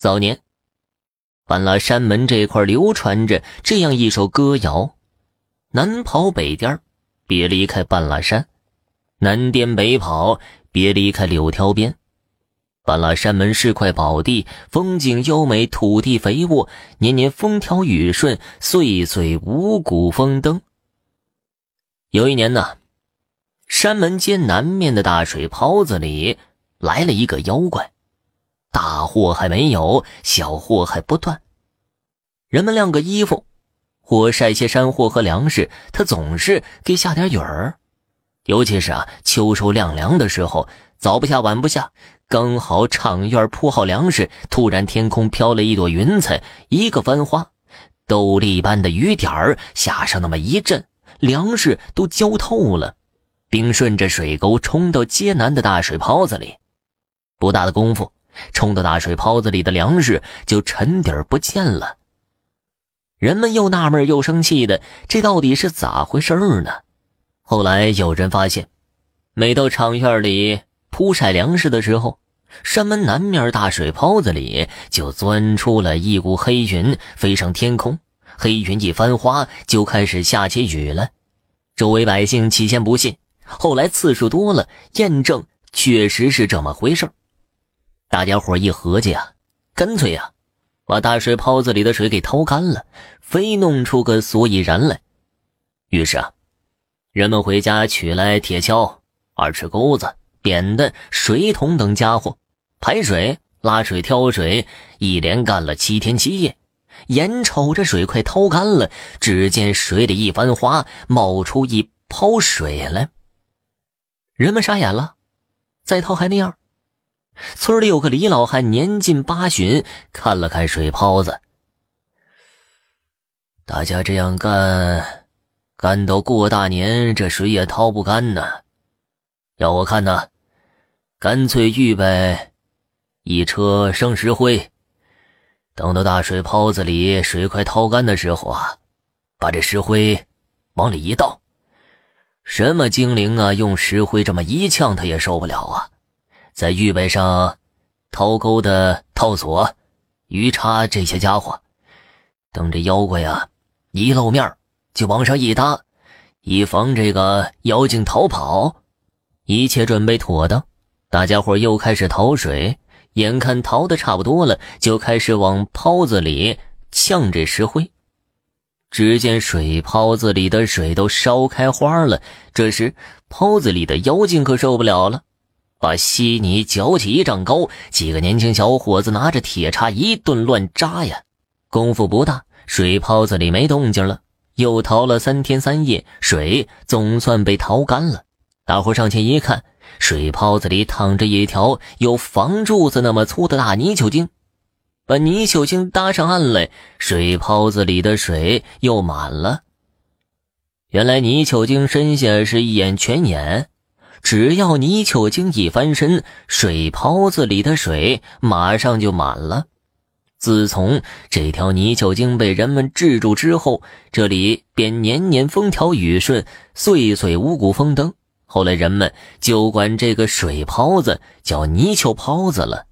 早年，半拉山门这块流传着这样一首歌谣：“南跑北颠别离开半拉山；南颠北跑，别离开柳条边。半拉山门是块宝地，风景优美，土地肥沃，年年风调雨顺，岁岁五谷丰登。”有一年呢，山门街南面的大水泡子里来了一个妖怪。大祸还没有，小祸还不断。人们晾个衣服，或晒些山货和粮食，他总是给下点雨儿。尤其是啊，秋收晾粮的时候，早不下晚不下，刚好场院铺好粮食，突然天空飘了一朵云彩，一个翻花，豆粒般的雨点儿下上那么一阵，粮食都浇透了，并顺着水沟冲到街南的大水泡子里。不大的功夫。冲到大水泡子里的粮食就沉底儿不见了。人们又纳闷又生气的，这到底是咋回事呢？后来有人发现，每到场院里铺晒粮食的时候，山门南面大水泡子里就钻出了一股黑云，飞上天空。黑云一翻花，就开始下起雨了。周围百姓起先不信，后来次数多了，验证确实是这么回事儿大家伙一合计啊，干脆呀，把大水泡子里的水给掏干了，非弄出个所以然来。于是啊，人们回家取来铁锹、二尺钩子、扁担、水桶等家伙，排水、拉水、挑水，一连干了七天七夜。眼瞅着水快掏干了，只见水里一番花，冒出一泡水来。人们傻眼了，再掏还那样。村里有个李老汉，年近八旬，看了看水泡子。大家这样干，干到过大年，这水也掏不干呢。要我看呢，干脆预备一车生石灰，等到大水泡子里水快掏干的时候啊，把这石灰往里一倒。什么精灵啊，用石灰这么一呛，他也受不了啊。再预备上掏钩的套索、鱼叉这些家伙，等这妖怪啊一露面，就往上一搭，以防这个妖精逃跑。一切准备妥当，大家伙又开始淘水。眼看淘的差不多了，就开始往泡子里呛这石灰。只见水泡子里的水都烧开花了。这时，泡子里的妖精可受不了了。把稀泥搅起一丈高，几个年轻小伙子拿着铁叉一顿乱扎呀。功夫不大，水泡子里没动静了。又淘了三天三夜，水总算被淘干了。大伙上前一看，水泡子里躺着一条有房柱子那么粗的大泥鳅精。把泥鳅精搭上岸来，水泡子里的水又满了。原来泥鳅精身下是一眼泉眼。只要泥鳅精一翻身，水泡子里的水马上就满了。自从这条泥鳅精被人们制住之后，这里便年年风调雨顺，岁岁五谷丰登。后来人们就管这个水泡子叫泥鳅泡子了。